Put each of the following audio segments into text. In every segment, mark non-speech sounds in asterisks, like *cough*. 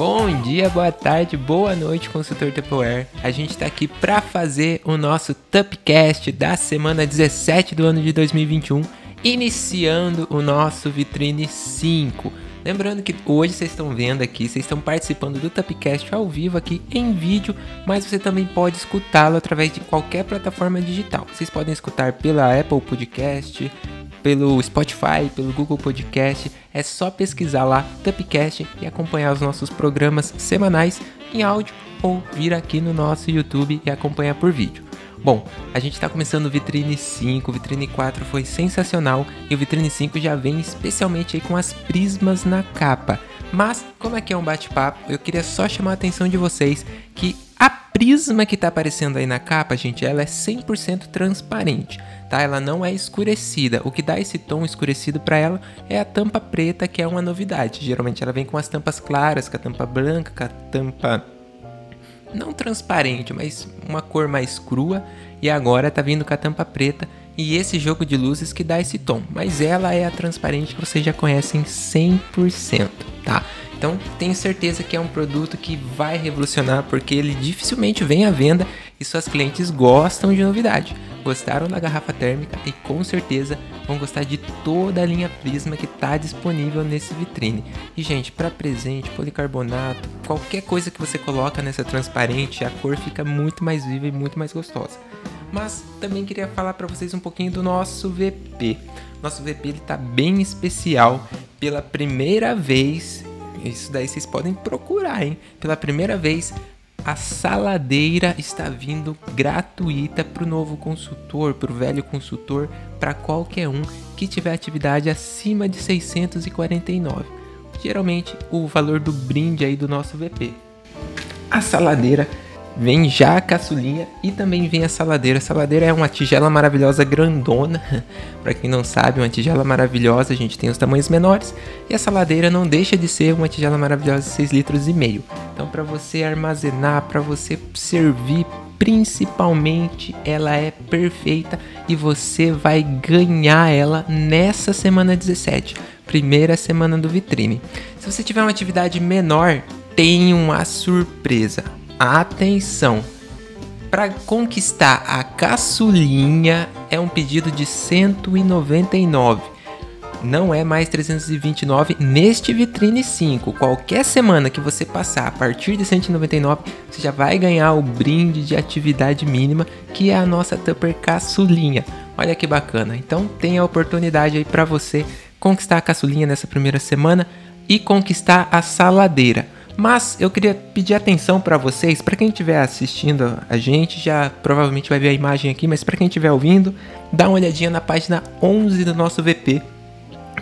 Bom dia, boa tarde, boa noite, consultor Tupperware. A gente está aqui para fazer o nosso Tupcast da semana 17 do ano de 2021, iniciando o nosso Vitrine 5. Lembrando que hoje vocês estão vendo aqui, vocês estão participando do Tupcast ao vivo aqui em vídeo, mas você também pode escutá-lo através de qualquer plataforma digital. Vocês podem escutar pela Apple Podcast, pelo Spotify, pelo Google Podcast. É só pesquisar lá Tupcast e acompanhar os nossos programas semanais em áudio ou vir aqui no nosso YouTube e acompanhar por vídeo. Bom, a gente está começando o Vitrine 5, o Vitrine 4 foi sensacional e o Vitrine 5 já vem especialmente aí com as prismas na capa. Mas, como aqui é um bate-papo, eu queria só chamar a atenção de vocês que prisma que está aparecendo aí na capa, gente, ela é 100% transparente, tá? Ela não é escurecida. O que dá esse tom escurecido para ela é a tampa preta, que é uma novidade. Geralmente ela vem com as tampas claras, com a tampa branca, com a tampa não transparente, mas uma cor mais crua. E agora tá vindo com a tampa preta e esse jogo de luzes que dá esse tom. Mas ela é a transparente que vocês já conhecem 100%, tá? Então tenho certeza que é um produto que vai revolucionar porque ele dificilmente vem à venda e suas clientes gostam de novidade. Gostaram da garrafa térmica e com certeza vão gostar de toda a linha Prisma que está disponível nesse vitrine. E gente, para presente, policarbonato, qualquer coisa que você coloca nessa transparente, a cor fica muito mais viva e muito mais gostosa. Mas também queria falar para vocês um pouquinho do nosso VP. Nosso VP ele tá bem especial. Pela primeira vez isso daí vocês podem procurar, hein? Pela primeira vez, a saladeira está vindo gratuita para o novo consultor, para o velho consultor, para qualquer um que tiver atividade acima de 649. Geralmente o valor do brinde aí do nosso VP. A saladeira Vem já a caçulinha e também vem a saladeira. A saladeira é uma tigela maravilhosa grandona. *laughs* para quem não sabe, uma tigela maravilhosa, a gente tem os tamanhos menores. E a saladeira não deixa de ser uma tigela maravilhosa de 6 litros e meio. Então para você armazenar, para você servir, principalmente ela é perfeita e você vai ganhar ela nessa semana 17, primeira semana do vitrine. Se você tiver uma atividade menor, tem uma surpresa Atenção! Para conquistar a caçulinha é um pedido de 199. Não é mais 329 neste vitrine 5. Qualquer semana que você passar a partir de 199, você já vai ganhar o brinde de atividade mínima, que é a nossa Tupper caçulinha. Olha que bacana. Então tem a oportunidade aí para você conquistar a caçulinha nessa primeira semana e conquistar a saladeira. Mas eu queria pedir atenção para vocês, para quem estiver assistindo a gente, já provavelmente vai ver a imagem aqui, mas para quem estiver ouvindo, dá uma olhadinha na página 11 do nosso VP.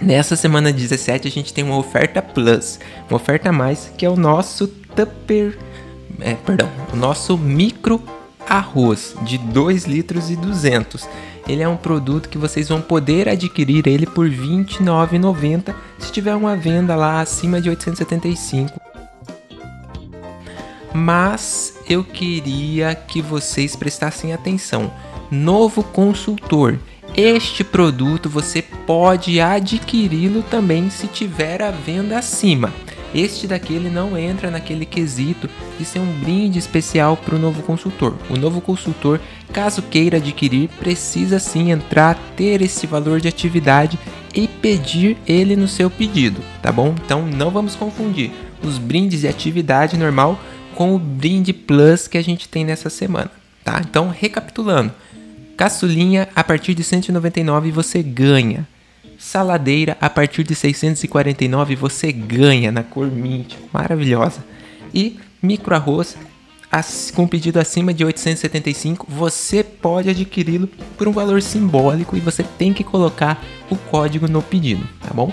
Nessa semana 17 a gente tem uma oferta plus, uma oferta a mais, que é o nosso Tupper, é, perdão, o nosso micro arroz de 2 litros e 200. Ele é um produto que vocês vão poder adquirir ele por R$ 29,90 se tiver uma venda lá acima de 875 mas eu queria que vocês prestassem atenção. Novo consultor. Este produto você pode adquiri-lo também se tiver a venda acima. Este daqui ele não entra naquele quesito de ser um brinde especial para o novo consultor. O novo consultor, caso queira adquirir, precisa sim entrar, ter esse valor de atividade e pedir ele no seu pedido, tá bom? Então não vamos confundir os brindes de atividade normal com o brinde plus que a gente tem nessa semana, tá? Então, recapitulando, caçulinha a partir de 199 você ganha. Saladeira a partir de 649 você ganha na cor mint, maravilhosa. E micro arroz com pedido acima de 875, você pode adquiri-lo por um valor simbólico e você tem que colocar o código no pedido, tá bom?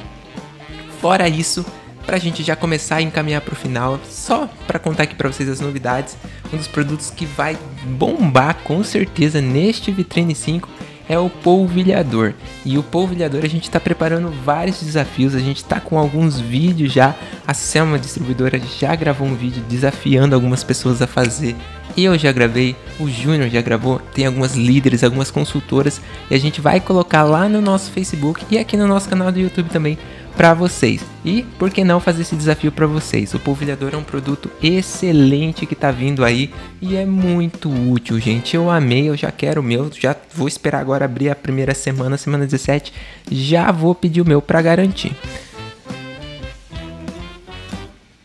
Fora isso, para a gente já começar a encaminhar para o final, só para contar aqui para vocês as novidades, um dos produtos que vai bombar com certeza neste Vitrine 5 é o polvilhador. E o polvilhador a gente está preparando vários desafios, a gente está com alguns vídeos já. A Selma distribuidora já gravou um vídeo desafiando algumas pessoas a fazer. Eu já gravei, o Júnior já gravou, tem algumas líderes, algumas consultoras e a gente vai colocar lá no nosso Facebook e aqui no nosso canal do YouTube também para vocês. E por que não fazer esse desafio para vocês? O polvilhador é um produto excelente que tá vindo aí e é muito útil, gente. Eu amei, eu já quero o meu, já vou esperar agora abrir a primeira semana, semana 17, já vou pedir o meu para garantir.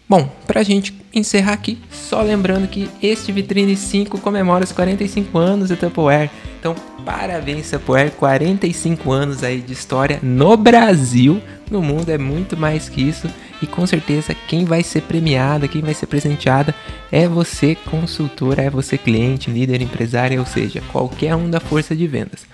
Bom, pra gente encerrar aqui, só lembrando que este Vitrine 5 comemora os 45 anos da Tupperware. Então, parabéns Tupperware, 45 anos aí de história no Brasil. No mundo é muito mais que isso e com certeza quem vai ser premiada, quem vai ser presenteada é você consultora, é você cliente, líder, empresário, ou seja, qualquer um da força de vendas.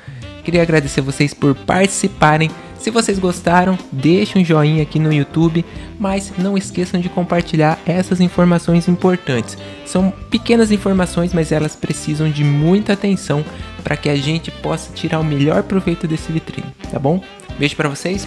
Queria agradecer vocês por participarem se vocês gostaram, deixe um joinha aqui no YouTube, mas não esqueçam de compartilhar essas informações importantes. São pequenas informações, mas elas precisam de muita atenção para que a gente possa tirar o melhor proveito desse vitrine, tá bom? Beijo para vocês.